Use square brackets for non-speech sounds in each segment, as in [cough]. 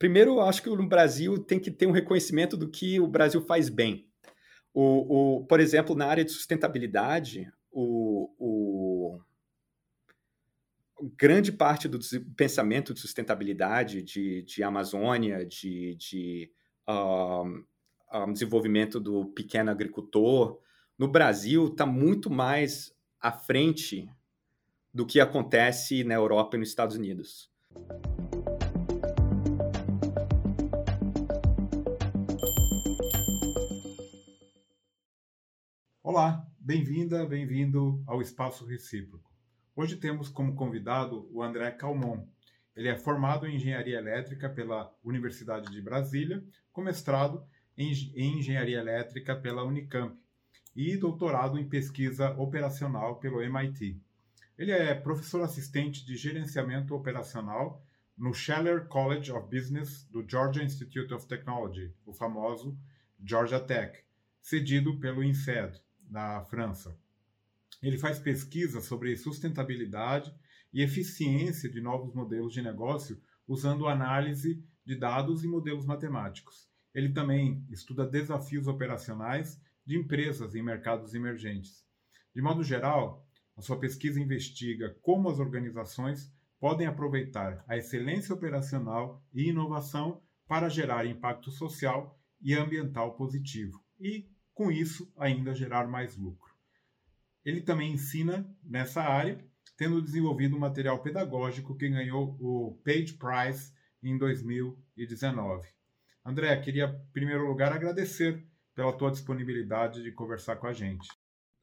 primeiro, eu acho que no Brasil tem que ter um reconhecimento do que o Brasil faz bem. O, o, por exemplo, na área de sustentabilidade, o, o grande parte do pensamento de sustentabilidade, de, de Amazônia, de, de um, um, desenvolvimento do pequeno agricultor, no Brasil está muito mais à frente do que acontece na Europa e nos Estados Unidos. Olá, bem-vinda, bem-vindo ao Espaço Recíproco. Hoje temos como convidado o André Calmon. Ele é formado em Engenharia Elétrica pela Universidade de Brasília, com mestrado em Engenharia Elétrica pela Unicamp e doutorado em Pesquisa Operacional pelo MIT. Ele é professor assistente de Gerenciamento Operacional no Scheller College of Business do Georgia Institute of Technology, o famoso Georgia Tech, cedido pelo INSEAD, na França. Ele faz pesquisa sobre sustentabilidade e eficiência de novos modelos de negócio usando análise de dados e modelos matemáticos. Ele também estuda desafios operacionais de empresas em mercados emergentes. De modo geral, a sua pesquisa investiga como as organizações podem aproveitar a excelência operacional e inovação para gerar impacto social e ambiental positivo e com isso ainda gerar mais lucro. Ele também ensina nessa área, tendo desenvolvido um material pedagógico que ganhou o Page Prize em 2019. André, queria, em primeiro lugar, agradecer pela tua disponibilidade de conversar com a gente.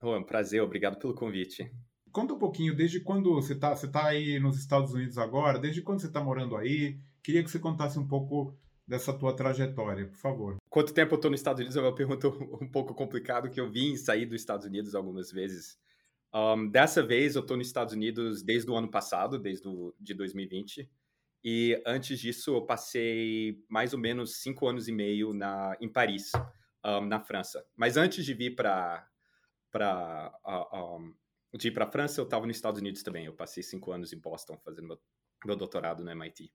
Oh, é um prazer, obrigado pelo convite. Conta um pouquinho, desde quando você está você tá aí nos Estados Unidos agora, desde quando você está morando aí? Queria que você contasse um pouco dessa tua trajetória, por favor. Quanto tempo eu estou nos Estados Unidos é uma pergunta um pouco complicada, que eu vim sair dos Estados Unidos algumas vezes. Um, dessa vez eu estou nos Estados Unidos desde o ano passado, desde o, de 2020. E antes disso eu passei mais ou menos cinco anos e meio na, em Paris, um, na França. Mas antes de vir para para um, de ir para a França, eu estava nos Estados Unidos também. Eu passei cinco anos em Boston fazendo meu, meu doutorado no MIT.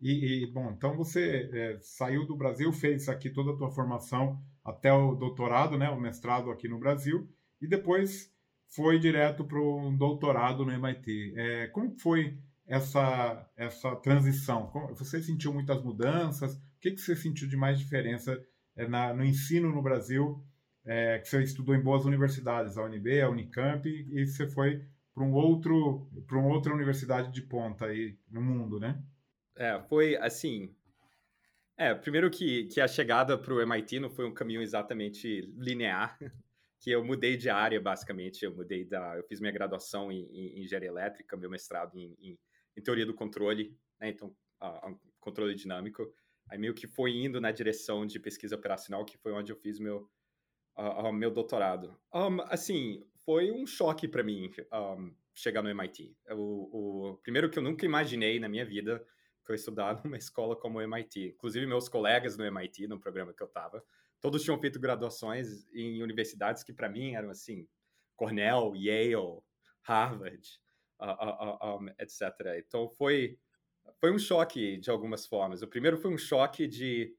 E, e, bom, então você é, saiu do Brasil, fez aqui toda a tua formação até o doutorado, né, o mestrado aqui no Brasil, e depois foi direto para um doutorado no MIT. É, como foi essa, essa transição? Você sentiu muitas mudanças? O que, que você sentiu de mais diferença é, na, no ensino no Brasil? É, que você estudou em boas universidades, a UNB, a Unicamp, e você foi para um outro, para uma outra universidade de ponta aí no mundo, né? É, foi assim. É, primeiro que, que a chegada para o MIT não foi um caminho exatamente linear, [laughs] que eu mudei de área, basicamente. Eu mudei da. Eu fiz minha graduação em, em engenharia elétrica, meu mestrado em, em, em teoria do controle, né? Então, uh, um controle dinâmico. Aí meio que foi indo na direção de pesquisa operacional, que foi onde eu fiz meu, uh, uh, meu doutorado. Um, assim, foi um choque para mim um, chegar no MIT. O, o, primeiro que eu nunca imaginei na minha vida foi estudar [laughs] numa escola como o MIT. Inclusive, meus colegas no MIT, no programa que eu estava, todos tinham feito graduações em universidades que, para mim, eram assim: Cornell, Yale, Harvard, uh, uh, um, etc. Então, foi, foi um choque de algumas formas. O primeiro foi um choque de,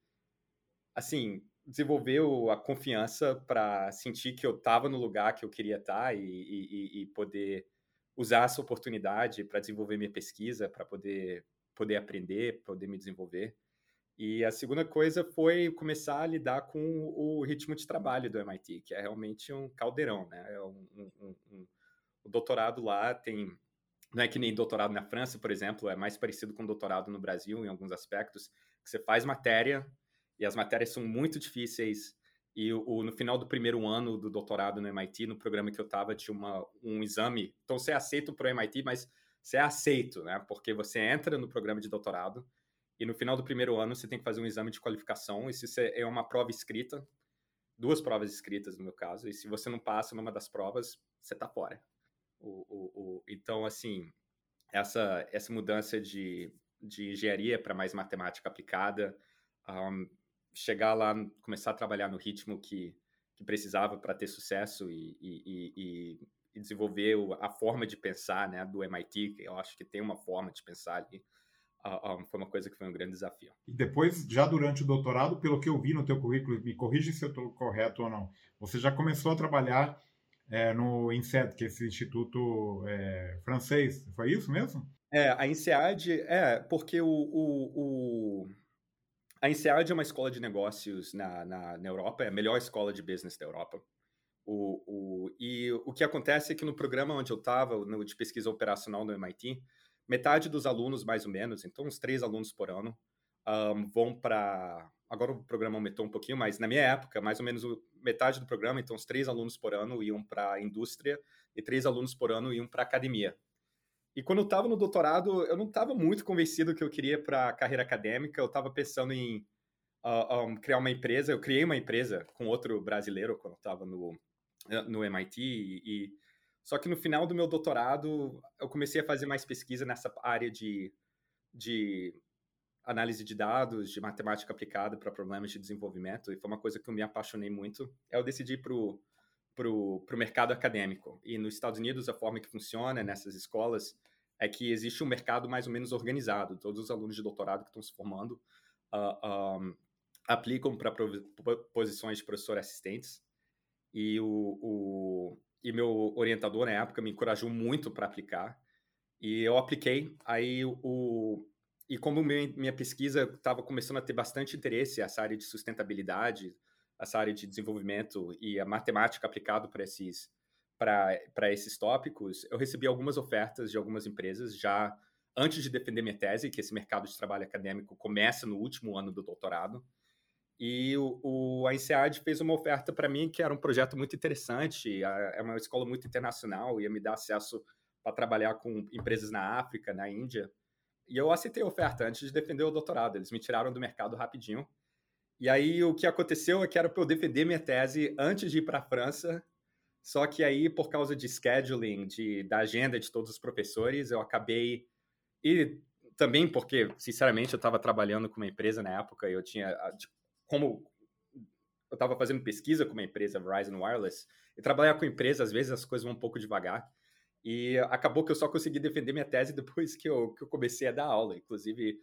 assim, desenvolver a confiança para sentir que eu estava no lugar que eu queria estar tá e, e, e poder usar essa oportunidade para desenvolver minha pesquisa, para poder poder aprender, poder me desenvolver. E a segunda coisa foi começar a lidar com o ritmo de trabalho do MIT, que é realmente um caldeirão, né? É um, um, um, o doutorado lá tem não é que nem doutorado na França, por exemplo, é mais parecido com doutorado no Brasil em alguns aspectos, que você faz matéria e as matérias são muito difíceis e o, no final do primeiro ano do doutorado no MIT, no programa que eu estava, tinha uma, um exame. Então você aceita para o MIT, mas você é aceito, né? Porque você entra no programa de doutorado e no final do primeiro ano você tem que fazer um exame de qualificação. E se você é uma prova escrita, duas provas escritas no meu caso, e se você não passa numa das provas, você está fora. O, o, o, então, assim, essa, essa mudança de, de engenharia para mais matemática aplicada, um, chegar lá, começar a trabalhar no ritmo que, que precisava para ter sucesso e, e, e, e desenvolver a forma de pensar né, do MIT, que eu acho que tem uma forma de pensar ali, uh, um, foi uma coisa que foi um grande desafio. E depois, já durante o doutorado, pelo que eu vi no teu currículo, me corrige se eu estou correto ou não, você já começou a trabalhar é, no INSEAD, que é esse instituto é, francês, foi isso mesmo? É, a INSEAD, é, porque o, o, o... a INSEAD é uma escola de negócios na, na, na, Europa, é a melhor escola de business da Europa. O, o, e o que acontece é que no programa onde eu estava, de pesquisa operacional no MIT, metade dos alunos, mais ou menos, então uns três alunos por ano, um, vão para. Agora o programa aumentou um pouquinho, mas na minha época, mais ou menos metade do programa, então os três alunos por ano iam para a indústria e três alunos por ano iam para a academia. E quando eu estava no doutorado, eu não estava muito convencido que eu queria para a carreira acadêmica, eu estava pensando em uh, um, criar uma empresa. Eu criei uma empresa com outro brasileiro quando eu estava no, no MIT e, e só que no final do meu doutorado, eu comecei a fazer mais pesquisa nessa área de, de análise de dados, de matemática aplicada para problemas de desenvolvimento, e foi uma coisa que eu me apaixonei muito. Eu decidi para pro, pro mercado acadêmico. E nos Estados Unidos, a forma que funciona nessas escolas é que existe um mercado mais ou menos organizado. Todos os alunos de doutorado que estão se formando uh, ah, um, aplicam para posições de professor assistentes. E o, o, e meu orientador na época me encorajou muito para aplicar. E eu apliquei. Aí o e como minha, pesquisa estava começando a ter bastante interesse essa área de sustentabilidade, essa área de desenvolvimento e a matemática aplicado para esses para esses tópicos, eu recebi algumas ofertas de algumas empresas já antes de defender minha tese, que esse mercado de trabalho acadêmico começa no último ano do doutorado. E o, o, a INSEAD fez uma oferta para mim que era um projeto muito interessante, é uma escola muito internacional, ia me dar acesso para trabalhar com empresas na África, na Índia. E eu aceitei a oferta antes de defender o doutorado, eles me tiraram do mercado rapidinho. E aí o que aconteceu é que era para eu defender minha tese antes de ir para a França, só que aí por causa de scheduling, de, da agenda de todos os professores, eu acabei... E também porque, sinceramente, eu estava trabalhando com uma empresa na época e eu tinha como eu estava fazendo pesquisa com uma empresa, Verizon Wireless, e trabalhar com empresa, às vezes as coisas vão um pouco devagar. E acabou que eu só consegui defender minha tese [laughs] depois que eu, que eu comecei a dar aula. Inclusive,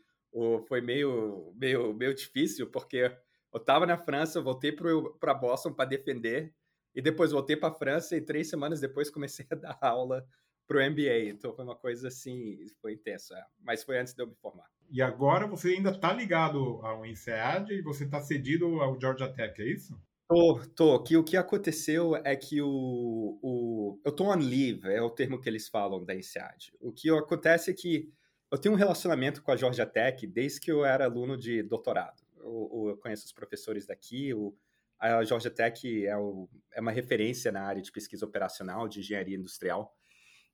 foi meio, meio, meio difícil, porque eu estava na França, voltei para Boston para defender, e depois voltei para a França, e três semanas depois comecei a [laughs] dar aula para o MBA. Então foi uma coisa assim, foi intensa. Mas foi antes de eu me formar. E agora você ainda está ligado ao INSEAD e você está cedido ao Georgia Tech, é isso? Tô, tô. Que o que aconteceu é que o, o eu tô on leave, é o termo que eles falam da INSEAD. O que acontece é que eu tenho um relacionamento com a Georgia Tech desde que eu era aluno de doutorado. Eu, eu conheço os professores daqui, o, a Georgia Tech é, o, é uma referência na área de pesquisa operacional, de engenharia industrial.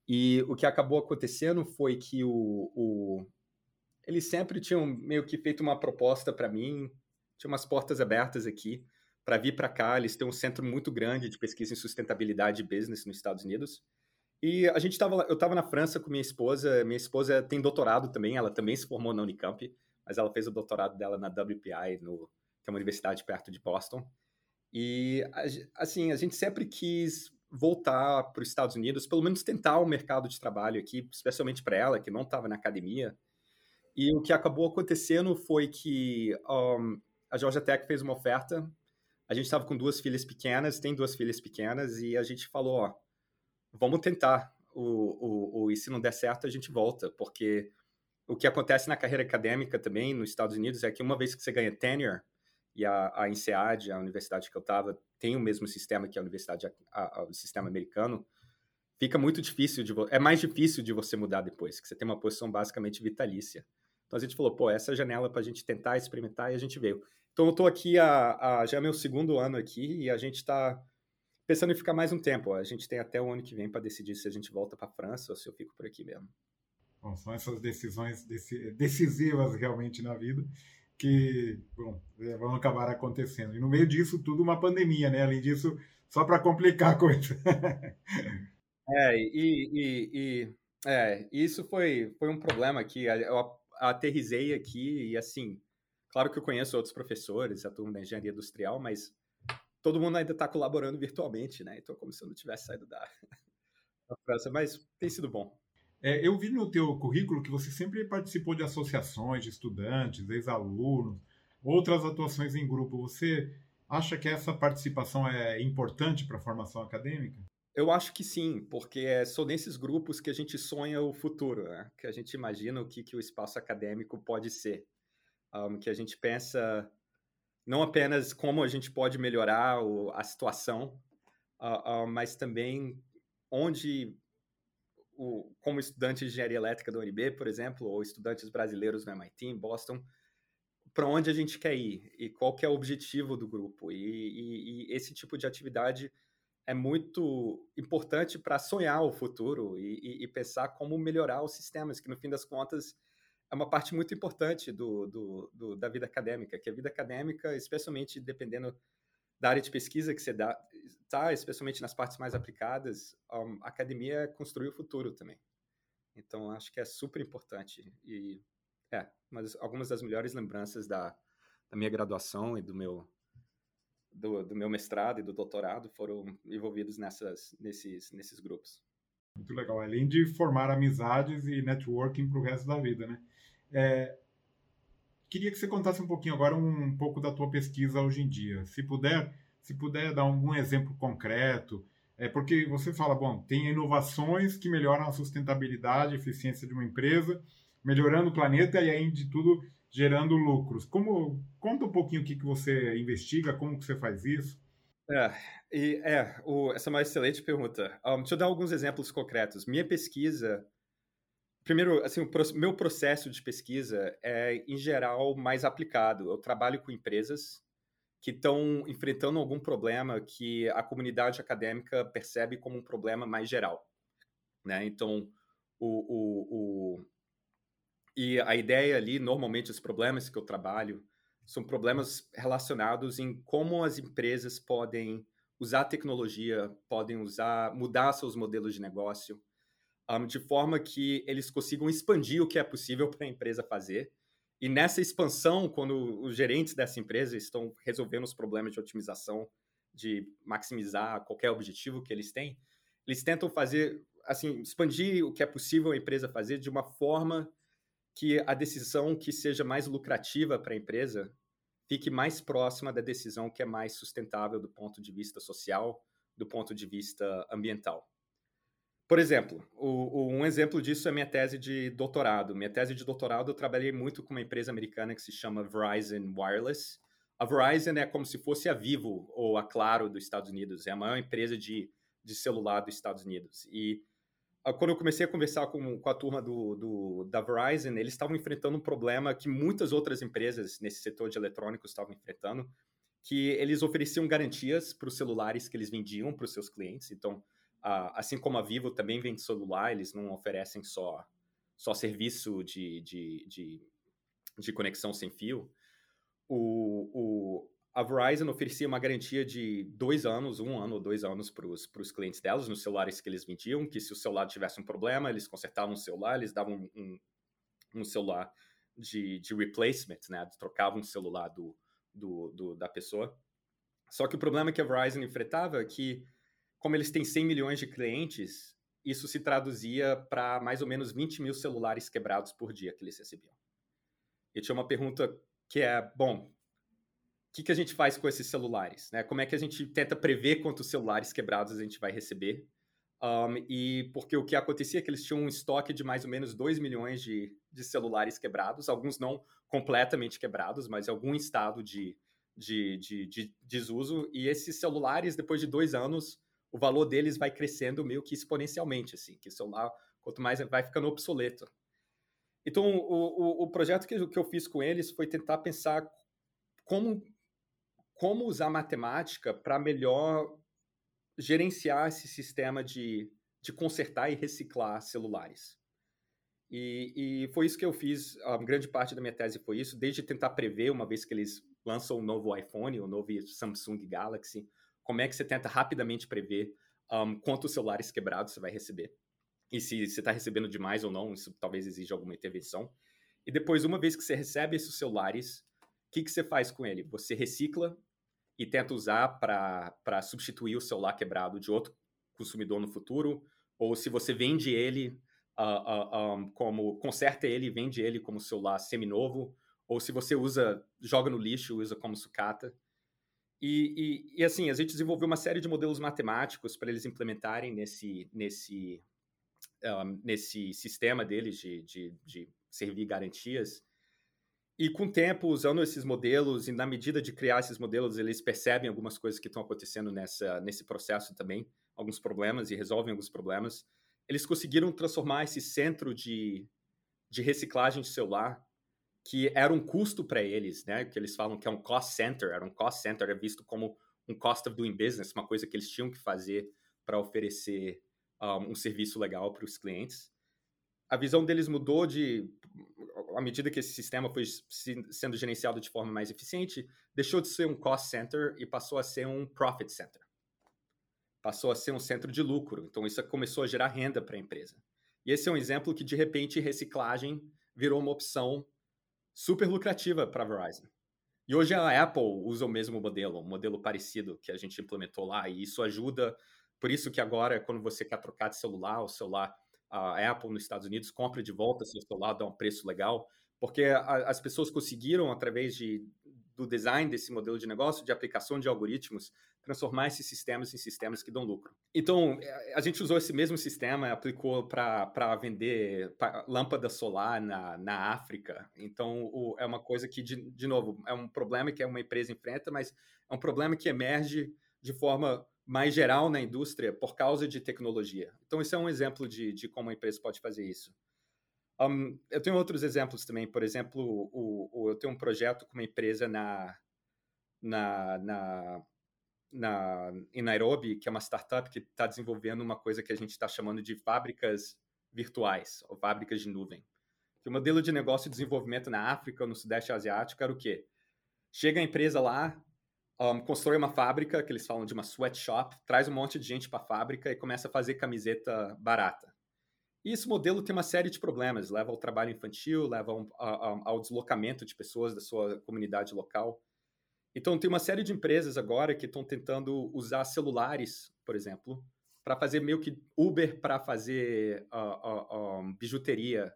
E o que acabou acontecendo foi que o, o eles sempre tinham meio que feito uma proposta para mim, tinha umas portas abertas aqui para vir para cá. Eles têm um centro muito grande de pesquisa em sustentabilidade e business nos Estados Unidos. E a gente tava, eu estava na França com minha esposa. Minha esposa tem doutorado também, ela também se formou na Unicamp, mas ela fez o doutorado dela na WPI, no, que é uma universidade perto de Boston. E assim, a gente sempre quis voltar para os Estados Unidos, pelo menos tentar o mercado de trabalho aqui, especialmente para ela, que não estava na academia. E o que acabou acontecendo foi que um, a Georgia Tech fez uma oferta. A gente estava com duas filhas pequenas, tem duas filhas pequenas, e a gente falou: ó, vamos tentar. O, o, o, e se não der certo, a gente volta, porque o que acontece na carreira acadêmica também nos Estados Unidos é que uma vez que você ganha tenure, e a, a INSEAD, a universidade que eu estava, tem o mesmo sistema que a universidade, a, a, o sistema americano, fica muito difícil de é mais difícil de você mudar depois, que você tem uma posição basicamente vitalícia. Então a gente falou, pô, essa é a janela para a gente tentar experimentar e a gente veio. Então eu estou aqui a, a, já é meu segundo ano aqui e a gente está pensando em ficar mais um tempo. A gente tem até o ano que vem para decidir se a gente volta para a França ou se eu fico por aqui mesmo. Bom, são essas decisões decisivas realmente na vida que bom, é, vão acabar acontecendo. E no meio disso tudo uma pandemia, né? Além disso, só para complicar a coisa. [laughs] É, e, e, e é, isso foi, foi um problema que eu aterrisei aqui e assim, claro que eu conheço outros professores, a turma da engenharia industrial, mas todo mundo ainda está colaborando virtualmente, né? Então, como se eu não tivesse saído da, [laughs] da França, mas tem sido bom. É, eu vi no teu currículo que você sempre participou de associações de estudantes, ex-alunos, outras atuações em grupo. Você acha que essa participação é importante para a formação acadêmica? Eu acho que sim, porque é só nesses grupos que a gente sonha o futuro, né? que a gente imagina o que, que o espaço acadêmico pode ser, um, que a gente pensa não apenas como a gente pode melhorar o, a situação, uh, uh, mas também onde o, como estudante de engenharia elétrica da UNB, por exemplo, ou estudantes brasileiros no MIT, em Boston, para onde a gente quer ir e qual que é o objetivo do grupo. E, e, e esse tipo de atividade é muito importante para sonhar o futuro e, e, pensar como melhorar os sistemas, que no fim das contas é uma parte muito importante do, do, do, da vida acadêmica, que a vida acadêmica, especialmente dependendo da área de pesquisa que você dá, tá, especialmente nas partes mais aplicadas, a academia construir o futuro também. Então, acho que é super importante. E, é, mas algumas das melhores lembranças da, da minha graduação e do meu, do, do, meu mestrado e do doutorado foram envolvidos nessas, nesses, nesses grupos. Muito legal. Além de formar amizades e networking para o resto da vida, né? É, queria que você contasse um pouquinho agora um, um pouco da tua pesquisa hoje em dia. Se puder, se puder dar algum exemplo concreto, é porque você fala, bom, tem inovações que melhoram a sustentabilidade, eficiência de uma empresa, melhorando o planeta e aí de tudo gerando lucros. Como conta um pouquinho o que, que você investiga, como que você faz isso? É, e, é o, essa é uma excelente pergunta. Um, deixa eu dar alguns exemplos concretos. Minha pesquisa, primeiro, assim, o meu processo de pesquisa é em geral mais aplicado. Eu trabalho com empresas que estão enfrentando algum problema que a comunidade acadêmica percebe como um problema mais geral. Né? Então, o, o, o, e a ideia ali, normalmente, os problemas que eu trabalho são problemas relacionados em como as empresas podem usar tecnologia, podem usar, mudar seus modelos de negócio, um, de forma que eles consigam expandir o que é possível para a empresa fazer. E nessa expansão, quando os gerentes dessa empresa estão resolvendo os problemas de otimização, de maximizar qualquer objetivo que eles têm, eles tentam fazer, assim, expandir o que é possível a empresa fazer de uma forma que a decisão que seja mais lucrativa para a empresa fique mais próxima da decisão que é mais sustentável do ponto de vista social, do ponto de vista ambiental. Por exemplo, o, o, um exemplo disso é minha tese de doutorado. Minha tese de doutorado eu trabalhei muito com uma empresa americana que se chama Verizon Wireless. A Verizon é como se fosse a Vivo ou a Claro dos Estados Unidos. É a maior empresa de, de celular dos Estados Unidos. E quando eu comecei a conversar com, com a turma do, do, da Verizon, eles estavam enfrentando um problema que muitas outras empresas nesse setor de eletrônicos estavam enfrentando, que eles ofereciam garantias para os celulares que eles vendiam para os seus clientes. Então, assim como a Vivo também vende celular, eles não oferecem só, só serviço de, de, de, de conexão sem fio. O, o, a Verizon oferecia uma garantia de dois anos, um ano ou dois anos para os clientes delas, nos celulares que eles vendiam, que se o celular tivesse um problema, eles consertavam o celular, eles davam um, um, celular de, de replacement, né? Trocavam o celular do, do, do, da pessoa. Só que o problema que a Verizon enfrentava é que como eles têm 100 milhões de clientes, isso se traduzia para mais ou menos 20 mil celulares quebrados por dia que eles recebiam. E tinha uma pergunta que é, bom, o que, que a gente faz com esses celulares? Né? Como é que a gente tenta prever quantos celulares quebrados a gente vai receber? Um, e porque o que acontecia é que eles tinham um estoque de mais ou menos 2 milhões de, de celulares quebrados, alguns não completamente quebrados, mas em algum estado de, de, de, de desuso. E esses celulares, depois de dois anos, o valor deles vai crescendo meio que exponencialmente, assim, que o celular, quanto mais vai ficando obsoleto. Então, o, o, o projeto que, que eu fiz com eles foi tentar pensar como, como usar matemática para melhor gerenciar esse sistema de, de consertar e reciclar celulares. E, e, foi isso que eu fiz, a grande parte da minha tese foi isso, desde tentar prever, uma vez que eles lançam o novo iPhone, o novo Samsung Galaxy, como é que você tenta rapidamente prever um, quantos celulares quebrados você vai receber. E se você está recebendo demais ou não, isso talvez exija alguma intervenção. E depois, uma vez que você recebe esses celulares, o que, que você faz com ele? Você recicla e tenta usar para substituir o celular quebrado de outro consumidor no futuro, ou se você vende ele, uh, uh, um, como conserta ele e vende ele como celular seminovo, ou se você usa, joga no lixo, usa como sucata. E, e, e, assim, a gente desenvolveu uma série de modelos matemáticos para eles implementarem nesse, nesse, um, nesse sistema deles de, de, de servir garantias. E com o tempo, usando esses modelos, e na medida de criar esses modelos, eles percebem algumas coisas que estão acontecendo nessa, nesse processo também, alguns problemas, e resolvem alguns problemas. Eles conseguiram transformar esse centro de, de reciclagem de celular, que era um custo para eles, né? Que eles falam que é um cost center, era um cost center, era visto como um cost of doing business, uma coisa que eles tinham que fazer para oferecer um, um serviço legal para os clientes. A visão deles mudou de à medida que esse sistema foi sendo gerenciado de forma mais eficiente, deixou de ser um cost center e passou a ser um profit center. Passou a ser um centro de lucro. Então, isso começou a gerar renda para a empresa. E esse é um exemplo que, de repente, reciclagem virou uma opção super lucrativa para a Verizon. E hoje a Apple usa o mesmo modelo, um modelo parecido que a gente implementou lá, e isso ajuda. Por isso que agora, quando você quer trocar de celular, o celular a Apple nos Estados Unidos compra de volta seu celular, dá um preço legal, porque a, as pessoas conseguiram, através de, do design desse modelo de negócio, de aplicação de algoritmos, transformar esses sistemas em sistemas que dão lucro. Então, é, a gente usou esse mesmo sistema, aplicou para vender lâmpada solar na, na África. Então, o, é uma coisa que, de, de novo, é um problema que uma empresa enfrenta, mas é um problema que emerge de forma mais geral na indústria por causa de tecnologia. Então, isso é um exemplo de, de como a empresa pode fazer isso. Um, eu tenho outros exemplos também. Por exemplo, o, o, eu tenho um projeto com uma empresa na, na, na, na, em Nairobi, que é uma startup que está desenvolvendo uma coisa que a gente está chamando de fábricas virtuais, ou fábricas de nuvem. Que o modelo de negócio e desenvolvimento na África, no Sudeste Asiático, era o quê? Chega a empresa lá, um, constrói uma fábrica, que eles falam de uma sweatshop, traz um monte de gente para a fábrica e começa a fazer camiseta barata. E esse modelo tem uma série de problemas, leva ao trabalho infantil, leva ao, ao, deslocamento de pessoas da sua comunidade local. Então, tem uma série de empresas agora que estão tentando usar celulares, por exemplo, para fazer meio que Uber para fazer uh, uh, bijuteria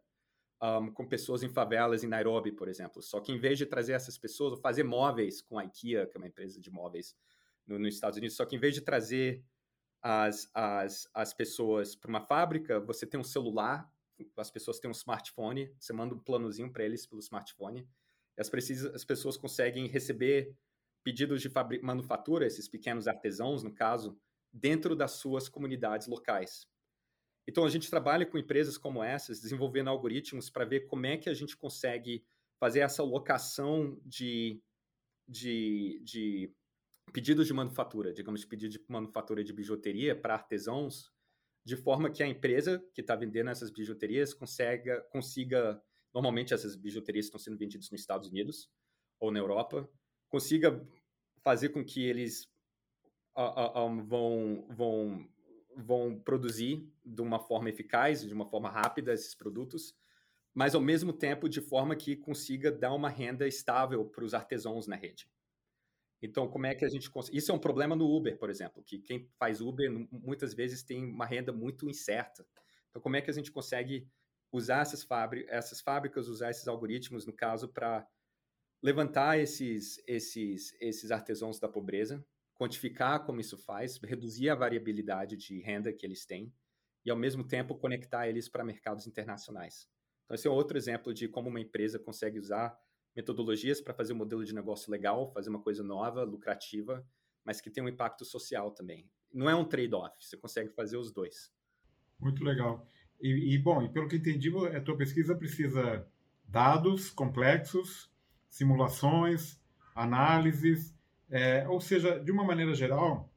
um, com pessoas em favelas em Nairobi, por exemplo. Só que em vez de trazer essas pessoas, fazer móveis com a IKEA, que é uma empresa de móveis no, nos Estados Unidos, só que em vez de trazer as, as, as pessoas para uma fábrica, você tem um celular, as pessoas têm um smartphone, você manda um planozinho para eles pelo smartphone, as, precisa, as pessoas conseguem receber pedidos de manufatura, esses pequenos artesãos, no caso, dentro das suas comunidades locais. Então, a gente trabalha com empresas como essas, desenvolvendo algoritmos para ver como é que a gente consegue fazer essa locação de, de, de pedidos de manufatura, digamos, pedido de manufatura de bijuteria para artesãos, de forma que a empresa que está vendendo essas bijuterias consiga, consiga, normalmente essas bijuterias estão sendo vendidas nos Estados Unidos ou na Europa, consiga fazer com que eles vão, vão vão produzir de uma forma eficaz, de uma forma rápida esses produtos, mas ao mesmo tempo de forma que consiga dar uma renda estável para os artesãos na rede. Então, como é que a gente consegue? Isso é um problema no Uber, por exemplo, que quem faz Uber muitas vezes tem uma renda muito incerta. Então, como é que a gente consegue usar essas, fábricas, essas fábricas, usar esses algoritmos, no caso, para levantar esses, esses, esses artesãos da pobreza, quantificar como isso faz, reduzir a variabilidade de renda que eles têm e, ao mesmo tempo, conectar eles para mercados internacionais. Então, esse é outro exemplo de como uma empresa consegue usar metodologias para fazer um modelo de negócio legal, fazer uma coisa nova, lucrativa, mas que tem um impacto social também. Não é um trade-off, você consegue fazer os dois. Muito legal. E, e, bom, e pelo que entendi, a tua pesquisa precisa dados complexos, simulações, análises, é, ou seja, de uma maneira geral,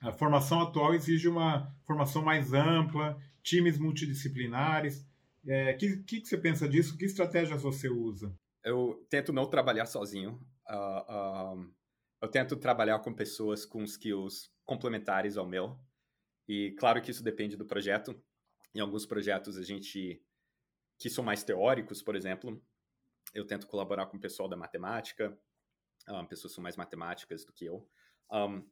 a formação atual exige uma formação mais ampla, times multidisciplinares. O é, que, que, que, você pensa disso? Que estratégias você usa? Eu tento não trabalhar sozinho. Uh, uh, eu tento trabalhar com pessoas com skills complementares ao meu. E claro que isso depende do projeto. Em alguns projetos a gente que são mais teóricos, por exemplo, eu tento colaborar com o pessoal da matemática, um, pessoas são mais matemáticas do que eu. Um,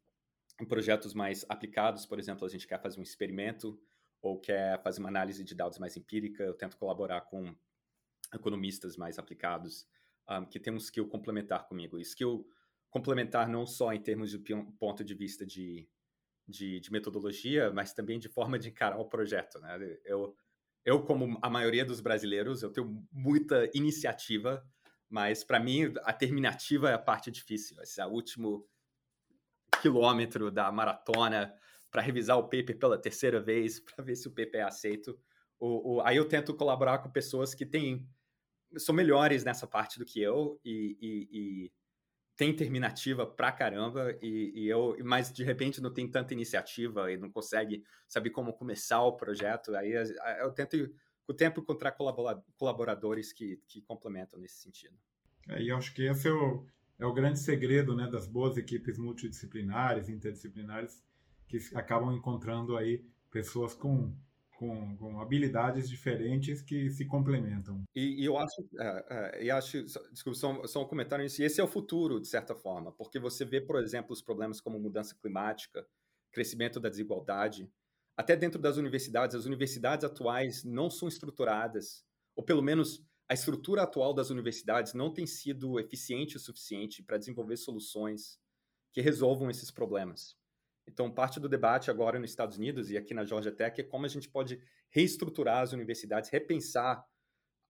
em projetos mais aplicados, por exemplo, a gente quer fazer um experimento ou quer fazer uma análise de dados mais empírica, eu tento colaborar com economistas mais aplicados um, que tem um skill complementar comigo. Skill complementar não só em termos de ponto de vista de, de, de metodologia, mas também de forma de encarar o projeto. Né? Eu, eu, como a maioria dos brasileiros, eu tenho muita iniciativa, mas para mim a terminativa é a parte difícil. Esse é o último quilômetro da maratona para revisar o paper pela terceira vez, [laughs] para ver se o paper é aceito. O, o, aí eu tento colaborar com pessoas que têm são melhores nessa parte do que eu e, e, e tem terminativa pra caramba e, e, eu mas de repente não tem tanta iniciativa e não consegue saber como começar o projeto aí eu tento com o tempo encontrar colaboradores que, que complementam nesse sentido é, e acho que esse é o, é o grande segredo né das boas equipes multidisciplinares interdisciplinares que acabam encontrando aí pessoas com com, com, habilidades diferentes que se complementam. E, e eu acho, é, e acho desculpa, só, só um comentário nisso, esse é o futuro, de certa forma, porque você vê, por exemplo, os problemas como mudança climática, crescimento da desigualdade, até dentro das universidades, as universidades atuais não são estruturadas, ou pelo menos a estrutura atual das universidades não tem sido eficiente o suficiente para desenvolver soluções que resolvam esses problemas. Então, parte do debate agora nos Estados Unidos e aqui na Georgia Tech é como a gente pode reestruturar as universidades, repensar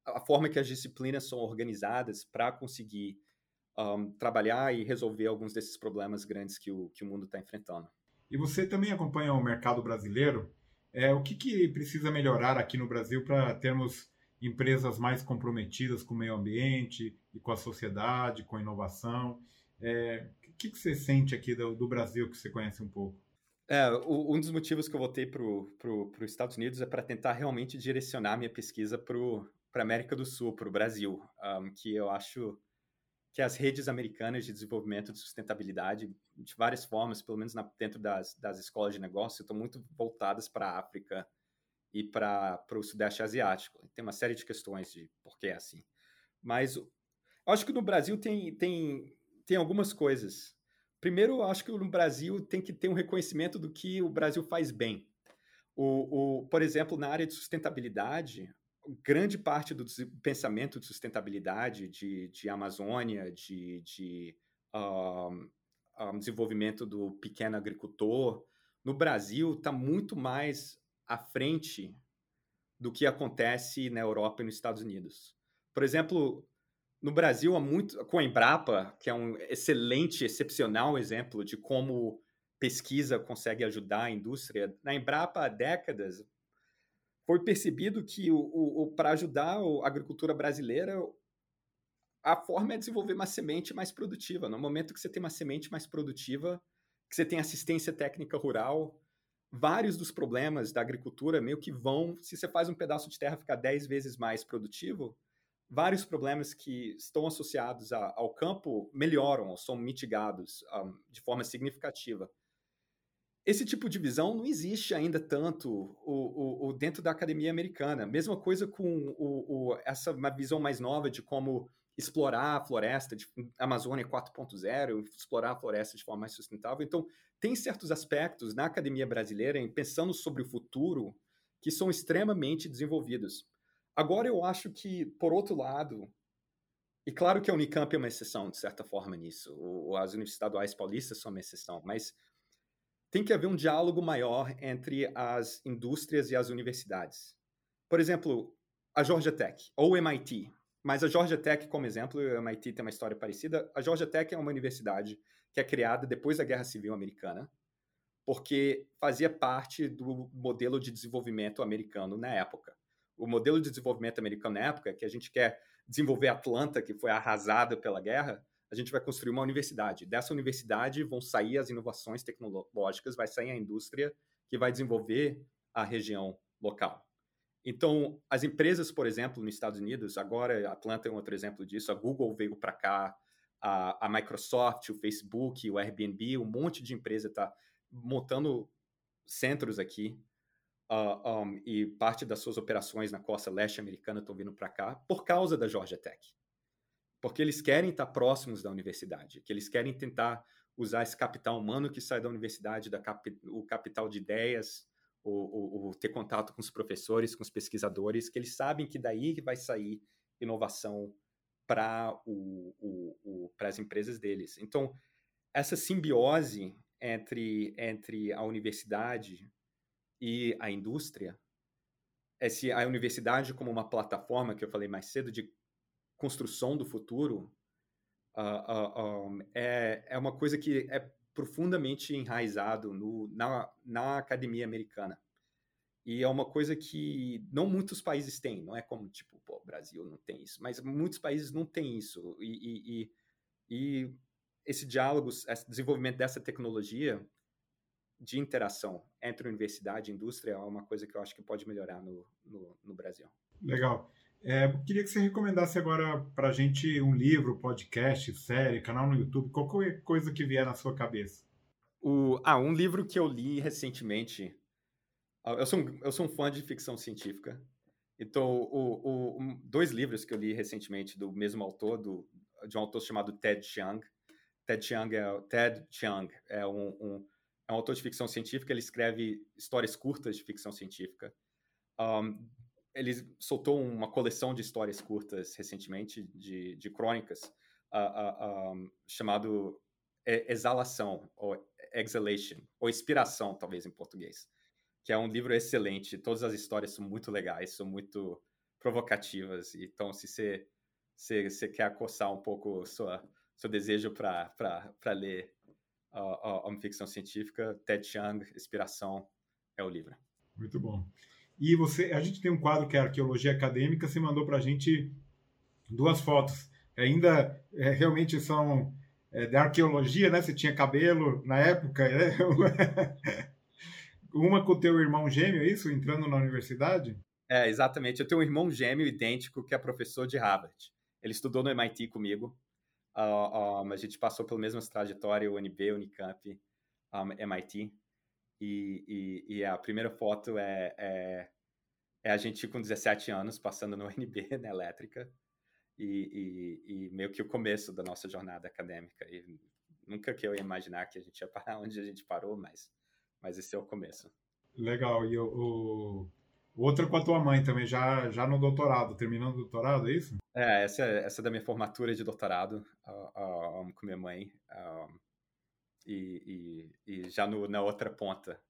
a forma que as disciplinas são organizadas para conseguir um, trabalhar e resolver alguns desses problemas grandes que o, que o mundo está enfrentando. E você também acompanha o mercado brasileiro. É, o que, que precisa melhorar aqui no Brasil para termos empresas mais comprometidas com o meio ambiente e com a sociedade, com a inovação? É, que, que você sente aqui do, do, Brasil que você conhece um pouco? É, o, um dos motivos que eu voltei para os Estados Unidos é para tentar realmente direcionar minha pesquisa para a América do Sul, para o Brasil, um, que eu acho que as redes americanas de desenvolvimento de sustentabilidade, de várias formas, pelo menos na, dentro das, das escolas de negócio, estão muito voltadas para a África e para o Sudeste Asiático. Tem uma série de questões de por que é assim. Mas acho que no Brasil tem, tem tem algumas coisas. Primeiro, acho que no Brasil tem que ter um reconhecimento do que o Brasil faz bem. O, o, por exemplo, na área de sustentabilidade, grande parte do pensamento de sustentabilidade, de, de Amazônia, de, de um, um, desenvolvimento do pequeno agricultor, no Brasil está muito mais à frente do que acontece na Europa e nos Estados Unidos. Por exemplo, no Brasil, há muito, com a Embrapa, que é um excelente, excepcional exemplo de como pesquisa consegue ajudar a indústria. Na Embrapa, há décadas, foi percebido que o, o, para ajudar a agricultura brasileira, a forma é desenvolver uma semente mais produtiva. No momento que você tem uma semente mais produtiva, que você tem assistência técnica rural, vários dos problemas da agricultura meio que vão, se você faz um pedaço de terra ficar 10 vezes mais produtivo, vários problemas que estão associados a, ao campo melhoram ou são mitigados um, de forma significativa. Esse tipo de visão não existe ainda tanto o, o, o dentro da academia americana. Mesma coisa com o, essa uma visão mais nova de como explorar a floresta, de Amazônia 4.0, explorar a floresta de forma mais sustentável. Então, tem certos aspectos na academia brasileira, em pensando sobre o futuro, que são extremamente desenvolvidos. Agora eu acho que, por outro lado, e claro que a Unicamp é uma exceção, de certa forma, nisso, as universidades paulistas são uma exceção, mas tem que haver um diálogo maior entre as indústrias e as universidades. Por exemplo, a Georgia Tech, ou o MIT, mas a Georgia Tech, como exemplo, o MIT tem uma história parecida. A Georgia Tech é uma universidade que é criada depois da Guerra Civil Americana, porque fazia parte do modelo de desenvolvimento americano na época o modelo de desenvolvimento americano na época, que a gente quer desenvolver Atlanta, que foi arrasada pela guerra, a gente vai construir uma universidade. Dessa universidade vão sair as inovações tecnológicas, vai sair a indústria que vai desenvolver a região local. Então, as empresas, por exemplo, nos Estados Unidos, agora Atlanta é um outro exemplo disso, a Google veio para cá, a, a, Microsoft, o Facebook, o Airbnb, um monte de empresa está montando centros aqui uh, um, e parte das suas operações na costa leste americana estão vindo para cá por causa da Georgia Tech. Porque eles querem estar próximos da universidade, que eles querem tentar usar esse capital humano que sai da universidade, da cap o capital de ideias, o, ter contato com os professores, com os pesquisadores, que eles sabem que daí vai sair inovação para as empresas deles. Então, essa simbiose entre, entre a universidade e a indústria, esse, a universidade como uma plataforma, que eu falei mais cedo, de construção do futuro, uh, uh, um, é, é uma coisa que é profundamente enraizado no, na, na academia americana. E é uma coisa que não muitos países têm, não é como, tipo, pô, o Brasil não tem isso, mas muitos países não têm isso. E, e, e esse diálogo, esse desenvolvimento dessa tecnologia de interação entre universidade e indústria é uma coisa que eu acho que pode melhorar no, no, no Brasil. Legal. É, queria que você recomendasse agora para a gente um livro, podcast, série, canal no YouTube, qualquer coisa que vier na sua cabeça. O, ah, um livro que eu li recentemente. Ah, eu sou um, eu sou um fã de ficção científica. Então, o, o, dois livros que eu li recentemente do mesmo autor, do, de um autor chamado Ted Chiang. Ted Chiang é, Ted Chiang é um, um, é um autor de ficção científica, ele escreve histórias curtas de ficção científica. Um, ele soltou uma coleção de histórias curtas recentemente, de, de crônicas, uh, uh, um, chamado Exalação, ou Exhalation, ou Inspiração, talvez em português, que é um livro excelente. Todas as histórias são muito legais, são muito provocativas. Então, se você, se quer acossar um pouco sua, seu desejo para ler uh, uma ficção científica, Ted Chiang, Inspiração, é o livro. Muito bom. E você, a gente tem um quadro que é arqueologia acadêmica. Você mandou para a gente duas fotos. Ainda é, realmente são é, da arqueologia, né? Você tinha cabelo na época, né? [laughs] Uma com o teu irmão gêmeo, é isso? Entrando na universidade? É, exatamente. Eu tenho um irmão gêmeo idêntico que é professor de Harvard. Ele estudou no MIT comigo. Uh, um, a gente passou pela mesma trajetória, UNB, Unicamp, um, MIT. E, e, e, a primeira foto é, é, é, a gente com 17 anos passando no [laughs] UNB, na elétrica, e, e, meio que o começo da nossa jornada acadêmica. E nunca que eu ia imaginar que a gente ia parar [laughs] onde a gente parou, mas, mas esse é o começo. Legal. E o, o outro com a tua mãe também, já, já no doutorado, terminando o doutorado, é isso? É, essa, essa é da minha formatura de doutorado uh, uh, com minha mãe. Um, e, e, e já no, na outra ponta,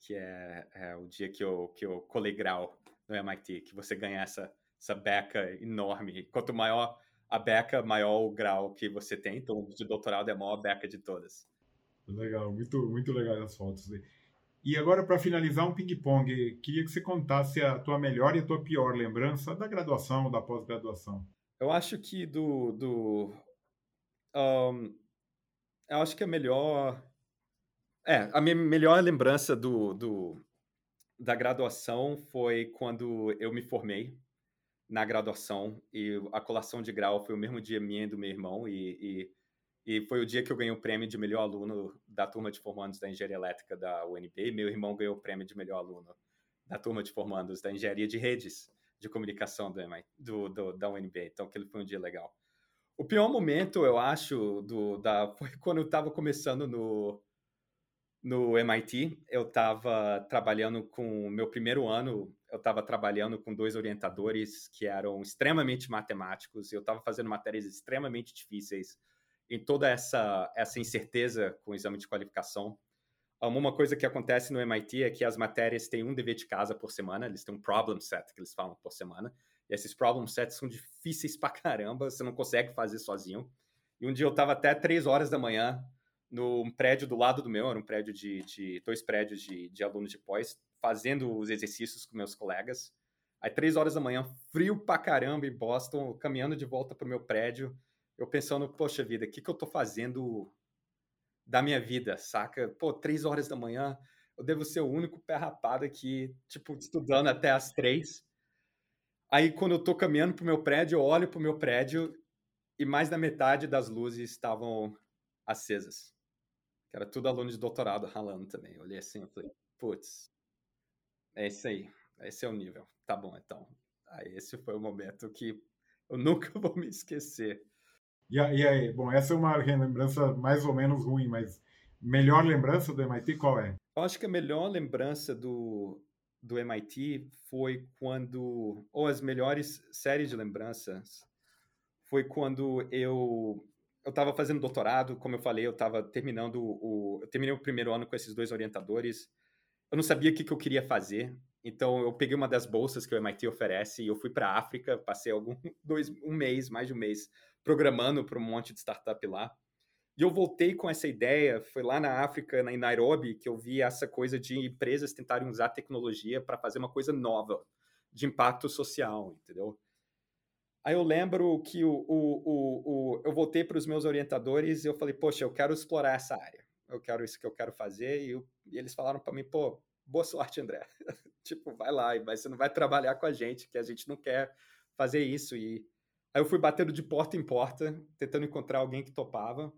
que é, é, o dia que eu, que eu colei grau no MIT, que você ganha essa, essa beca enorme. Quanto maior a beca, maior o grau que você tem. Então, de doutorado é a maior beca de todas. Legal, muito, muito legal as fotos. E agora, para finalizar, um ping-pong. Queria que você contasse a tua melhor e a tua pior lembrança da graduação ou da pós-graduação. Eu acho que do, do um, eu acho que a melhor. É, a minha melhor lembrança do, do, da graduação foi quando eu me formei na graduação e a colação de grau foi o mesmo dia minha e do meu irmão e, e, e, foi o dia que eu ganhei o prêmio de melhor aluno da turma de formandos da engenharia elétrica da UNB. Meu irmão ganhou o prêmio de melhor aluno da turma de formandos da engenharia de redes de comunicação do, do, do da UNB. Então, aquele foi um dia legal. O pior momento, eu acho, do, da, [laughs] foi quando eu estava começando no, no MIT. Eu estava trabalhando com meu primeiro ano, eu estava trabalhando com dois orientadores que eram extremamente matemáticos. Eu estava fazendo matérias extremamente difíceis em toda essa, essa incerteza com o exame de qualificação. Uma coisa que acontece no MIT é que as matérias têm um dever de casa por semana, eles têm um problem set que eles falam por semana. E esses problem sets são difíceis pra caramba, você não consegue fazer sozinho. E um dia eu tava até três horas da manhã no prédio do lado do meu, era um prédio de, de dois prédios de, de alunos de pós, fazendo os exercícios com meus colegas. Aí, três horas da manhã, frio pra caramba em Boston, caminhando de volta pro meu prédio, eu pensando, poxa vida, o que, que eu tô fazendo da minha vida, saca? Pô, três horas da manhã, eu devo ser o único pé rapado aqui, tipo, estudando até as três. Aí, quando eu tô caminhando pro meu prédio, eu olho pro meu prédio e mais da metade das luzes estavam acesas. Era tudo aluno de doutorado ralando também. Eu olhei assim e falei, putz, é isso aí. Esse é o nível. Tá bom, então. Aí esse foi o momento que eu [laughs] nunca vou me esquecer. E aí, bom, essa é uma lembrança mais ou menos ruim, mas melhor lembrança do MIT qual é? Eu acho que a melhor lembrança do, do MIT foi quando, ou as melhores séries de lembranças, foi quando eu eu estava fazendo doutorado, como eu falei, eu estava terminando o, eu terminei o primeiro ano com esses dois orientadores. Eu não sabia o que, que eu queria fazer, então eu peguei uma das bolsas que o MIT oferece e eu fui para a África, passei algum [laughs] dois um mês, mais de um mês programando para um monte de startup lá. E eu voltei com essa ideia, foi lá na África, em Nairobi, que eu vi essa coisa de empresas tentarem usar tecnologia para fazer uma coisa nova, de impacto social, entendeu? Aí eu lembro que o, o, o, o eu voltei para os meus orientadores e eu falei, poxa, eu quero explorar essa área, eu quero isso que eu quero fazer. E, eu, e eles falaram para mim, pô, boa sorte, André. [laughs] tipo, vai lá, mas você não vai trabalhar com a gente, que a gente não quer fazer isso. E aí eu fui batendo de porta em porta, tentando encontrar alguém que topava.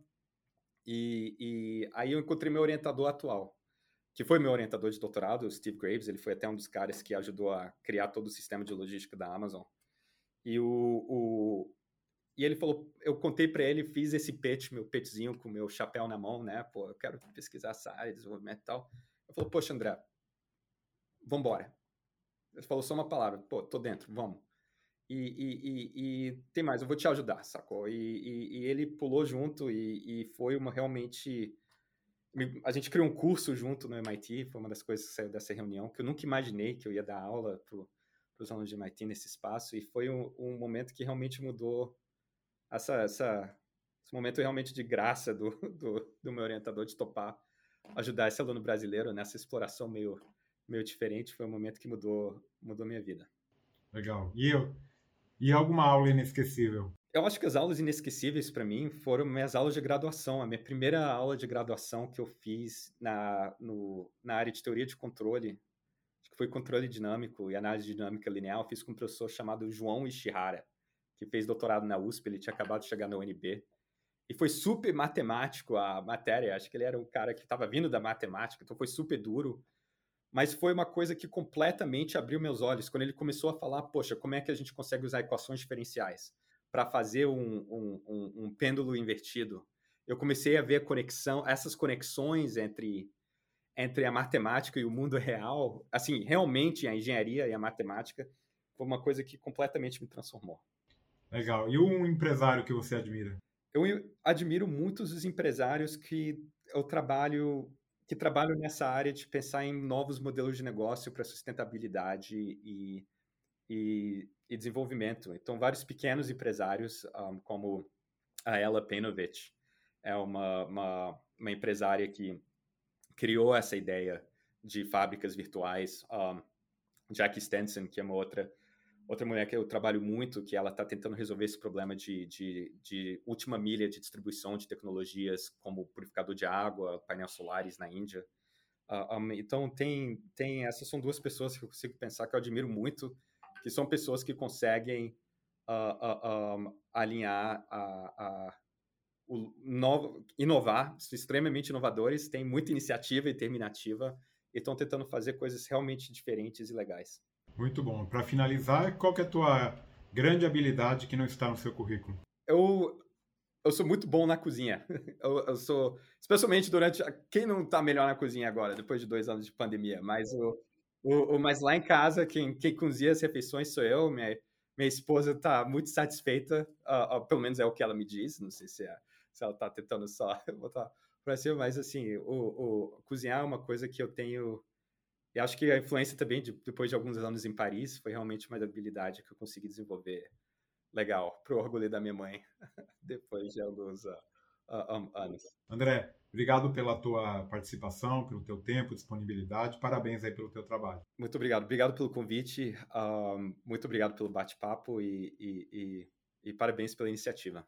E, e aí eu encontrei meu orientador atual, que foi meu orientador de doutorado, o Steve Graves. Ele foi até um dos caras que ajudou a criar todo o sistema de logística da Amazon. E o, o e ele falou, eu contei para ele, fiz esse pitch, meu pitchzinho com meu chapéu na mão, né? Pô, eu quero pesquisar essa área de desenvolvimento e tal. Ele falou, poxa, André, vambora. Ele falou só uma palavra, pô, tô dentro, vamos. E, e, e, e, tem mais, eu vou te ajudar, sacou? E, ele pulou junto e, foi uma realmente. A gente criou um curso junto no MIT, foi uma das coisas que saiu dessa reunião, que eu nunca imaginei que eu ia dar aula para os alunos de MIT nesse espaço, e foi um, um momento que realmente mudou essa, essa, esse momento realmente de graça do, [laughs] do, do meu orientador de topar ajudar esse aluno brasileiro nessa exploração meio, meio diferente. Foi um momento que mudou, mudou minha vida. Legal. E eu, e alguma aula inesquecível? Eu acho que as aulas inesquecíveis para mim foram minhas aulas de graduação. A minha primeira aula de graduação que eu fiz na, no, na área de teoria de controle, que foi controle dinâmico e análise dinâmica linear, eu fiz com um professor chamado João Ishihara, que fez doutorado na USP, ele tinha acabado de chegar na UNB. E foi super matemático a matéria, acho que ele era um cara que estava vindo da matemática, então foi super duro mas foi uma coisa que completamente abriu meus olhos quando ele começou a falar, poxa, como é que a gente consegue usar equações diferenciais para fazer um, um, um, um, pêndulo invertido? Eu comecei a ver a conexão, essas conexões entre entre a matemática e o mundo real, assim, realmente a engenharia e a matemática foi uma coisa que completamente me transformou. Legal. E um empresário que você admira? Eu admiro muitos dos empresários que eu trabalho que trabalham nessa área de pensar em novos modelos de negócio para sustentabilidade e, e, e, desenvolvimento. Então, vários pequenos empresários, um, como a Ella Penovich, é uma, uma, uma, empresária que criou essa ideia de fábricas virtuais. Um, Jackie Stenson, que é uma outra Outra mulher que eu trabalho muito, que ela está tentando resolver esse problema de, de, de, última milha de distribuição de tecnologias como purificador de água, painéis solares na Índia. Uh, um, então, tem, tem essas são duas pessoas que eu consigo pensar que eu admiro muito, que são pessoas que conseguem uh, uh, um, alinhar a, a o novo, inovar, extremamente inovadores, têm muita iniciativa e terminativa e estão tentando fazer coisas realmente diferentes e legais. Muito bom. Para finalizar, qual é a tua grande habilidade que não está no seu currículo? Eu eu sou muito bom na cozinha. [laughs] Eu, eu sou, especialmente durante quem não está melhor na cozinha agora, depois de dois anos de pandemia. Mas o, o, o mas lá em casa quem, quem cozinha as refeições sou eu. Minha minha esposa está muito satisfeita, uh, uh, pelo menos é o que ela me diz. Não sei se, é, se ela está tentando só [laughs] botar para cima, mas assim, o, o cozinhar é uma coisa que eu tenho e acho que a influência também, de, depois de alguns anos em Paris, foi realmente uma habilidade que eu consegui desenvolver legal, pro orgulho da minha mãe, [laughs] depois de alguns uh, uh, anos. André, obrigado pela tua participação, pelo teu tempo, disponibilidade. Parabéns aí pelo teu trabalho. Muito obrigado. Obrigado pelo convite. muito obrigado pelo bate-papo e, e, e, e parabéns pela iniciativa.